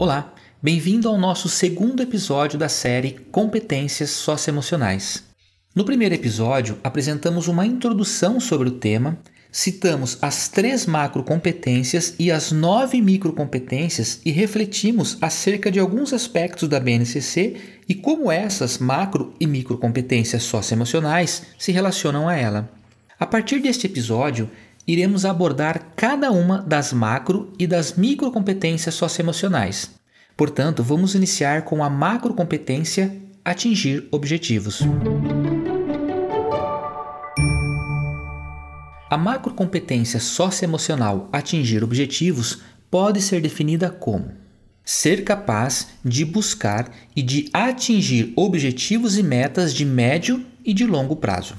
Olá, bem-vindo ao nosso segundo episódio da série Competências Socioemocionais. No primeiro episódio, apresentamos uma introdução sobre o tema, citamos as três macrocompetências e as nove microcompetências e refletimos acerca de alguns aspectos da BNCC e como essas macro e microcompetências socioemocionais se relacionam a ela. A partir deste episódio, iremos abordar cada uma das macro e das microcompetências socioemocionais. Portanto, vamos iniciar com a macrocompetência atingir objetivos. A macrocompetência socioemocional atingir objetivos pode ser definida como ser capaz de buscar e de atingir objetivos e metas de médio e de longo prazo.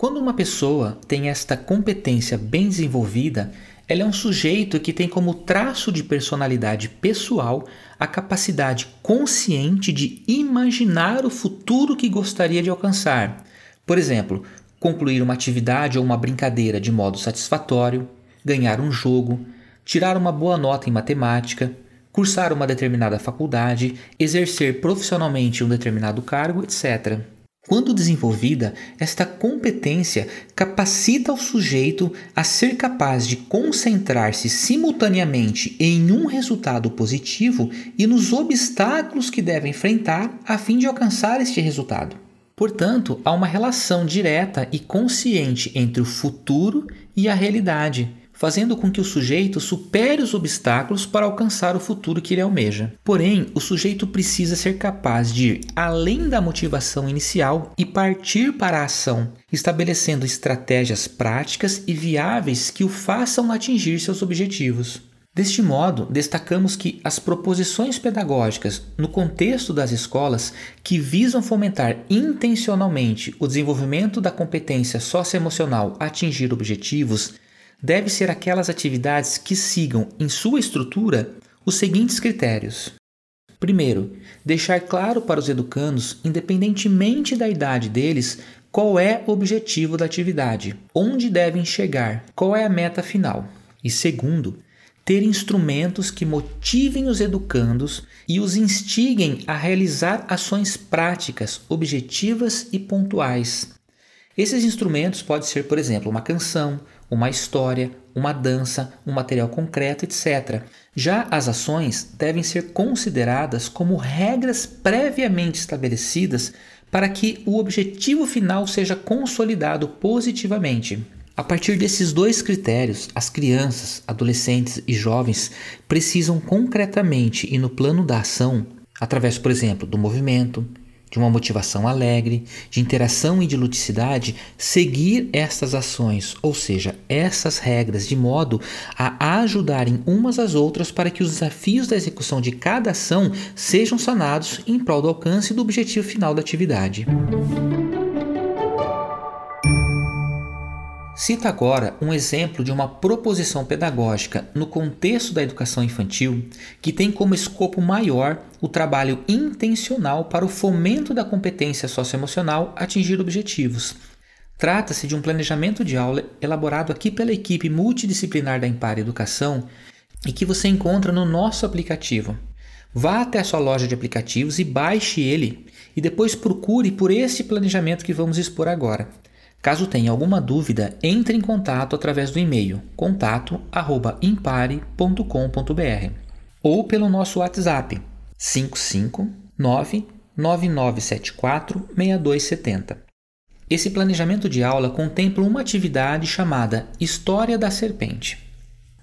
Quando uma pessoa tem esta competência bem desenvolvida, ela é um sujeito que tem como traço de personalidade pessoal a capacidade consciente de imaginar o futuro que gostaria de alcançar. Por exemplo, concluir uma atividade ou uma brincadeira de modo satisfatório, ganhar um jogo, tirar uma boa nota em matemática, cursar uma determinada faculdade, exercer profissionalmente um determinado cargo, etc. Quando desenvolvida, esta competência capacita o sujeito a ser capaz de concentrar-se simultaneamente em um resultado positivo e nos obstáculos que deve enfrentar a fim de alcançar este resultado. Portanto, há uma relação direta e consciente entre o futuro e a realidade, fazendo com que o sujeito supere os obstáculos para alcançar o futuro que ele almeja. Porém, o sujeito precisa ser capaz de ir além da motivação inicial e partir para a ação, estabelecendo estratégias práticas e viáveis que o façam atingir seus objetivos. Deste modo, destacamos que as proposições pedagógicas no contexto das escolas que visam fomentar intencionalmente o desenvolvimento da competência socioemocional atingir objetivos devem ser aquelas atividades que sigam em sua estrutura os seguintes critérios. Primeiro, deixar claro para os educandos, independentemente da idade deles, qual é o objetivo da atividade, onde devem chegar, qual é a meta final. E segundo, ter instrumentos que motivem os educandos e os instiguem a realizar ações práticas, objetivas e pontuais. Esses instrumentos podem ser, por exemplo, uma canção, uma história, uma dança, um material concreto, etc. Já as ações devem ser consideradas como regras previamente estabelecidas para que o objetivo final seja consolidado positivamente. A partir desses dois critérios, as crianças, adolescentes e jovens precisam concretamente e no plano da ação, através, por exemplo, do movimento, de uma motivação alegre, de interação e de ludicidade, seguir estas ações, ou seja, essas regras, de modo a ajudarem umas às outras para que os desafios da execução de cada ação sejam sanados em prol do alcance do objetivo final da atividade. Cita agora um exemplo de uma proposição pedagógica no contexto da educação infantil que tem como escopo maior o trabalho intencional para o fomento da competência socioemocional atingir objetivos. Trata-se de um planejamento de aula elaborado aqui pela equipe multidisciplinar da Impar Educação e que você encontra no nosso aplicativo. Vá até a sua loja de aplicativos e baixe ele e depois procure por este planejamento que vamos expor agora. Caso tenha alguma dúvida, entre em contato através do e-mail contato@impare.com.br ou pelo nosso WhatsApp 559 9974 6270. Esse planejamento de aula contempla uma atividade chamada História da Serpente.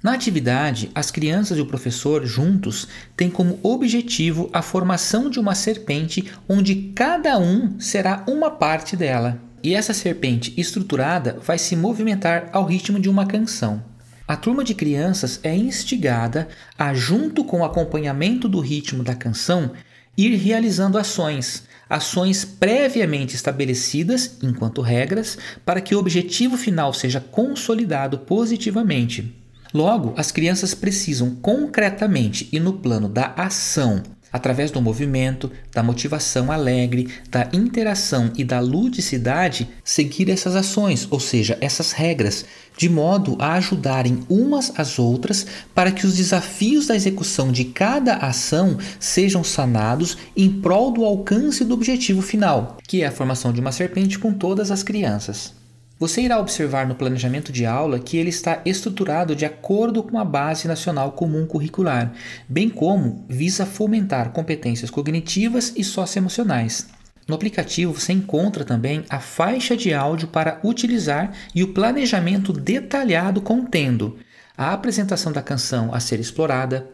Na atividade, as crianças e o professor juntos têm como objetivo a formação de uma serpente onde cada um será uma parte dela. E essa serpente estruturada vai se movimentar ao ritmo de uma canção. A turma de crianças é instigada a, junto com o acompanhamento do ritmo da canção, ir realizando ações, ações previamente estabelecidas enquanto regras, para que o objetivo final seja consolidado positivamente. Logo, as crianças precisam concretamente e no plano da ação através do movimento, da motivação alegre, da interação e da ludicidade, seguir essas ações, ou seja, essas regras, de modo a ajudarem umas às outras para que os desafios da execução de cada ação sejam sanados em prol do alcance do objetivo final, que é a formação de uma serpente com todas as crianças. Você irá observar no planejamento de aula que ele está estruturado de acordo com a Base Nacional Comum Curricular, bem como visa fomentar competências cognitivas e socioemocionais. No aplicativo você encontra também a faixa de áudio para utilizar e o planejamento detalhado contendo a apresentação da canção a ser explorada,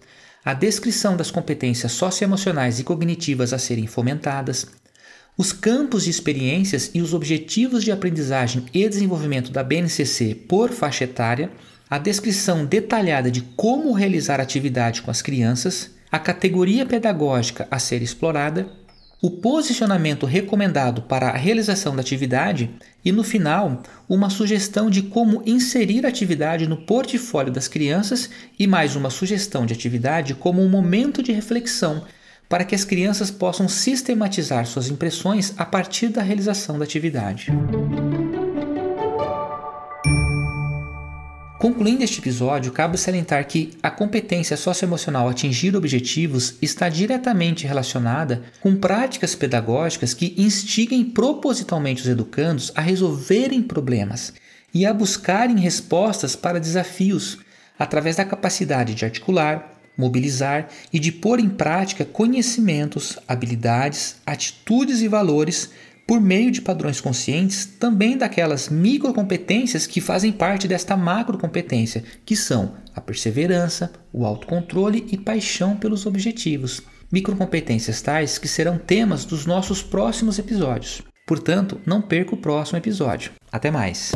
a descrição das competências socioemocionais e cognitivas a serem fomentadas, os campos de experiências e os objetivos de aprendizagem e desenvolvimento da BNCC por faixa etária, a descrição detalhada de como realizar atividade com as crianças, a categoria pedagógica a ser explorada, o posicionamento recomendado para a realização da atividade e, no final, uma sugestão de como inserir a atividade no portfólio das crianças e mais uma sugestão de atividade como um momento de reflexão para que as crianças possam sistematizar suas impressões a partir da realização da atividade. Concluindo este episódio, cabe salientar que a competência socioemocional atingir objetivos está diretamente relacionada com práticas pedagógicas que instiguem propositalmente os educandos a resolverem problemas e a buscarem respostas para desafios através da capacidade de articular, mobilizar e de pôr em prática conhecimentos, habilidades, atitudes e valores por meio de padrões conscientes também daquelas microcompetências que fazem parte desta macrocompetência, que são a perseverança, o autocontrole e paixão pelos objetivos. Microcompetências tais que serão temas dos nossos próximos episódios. Portanto, não perca o próximo episódio. Até mais!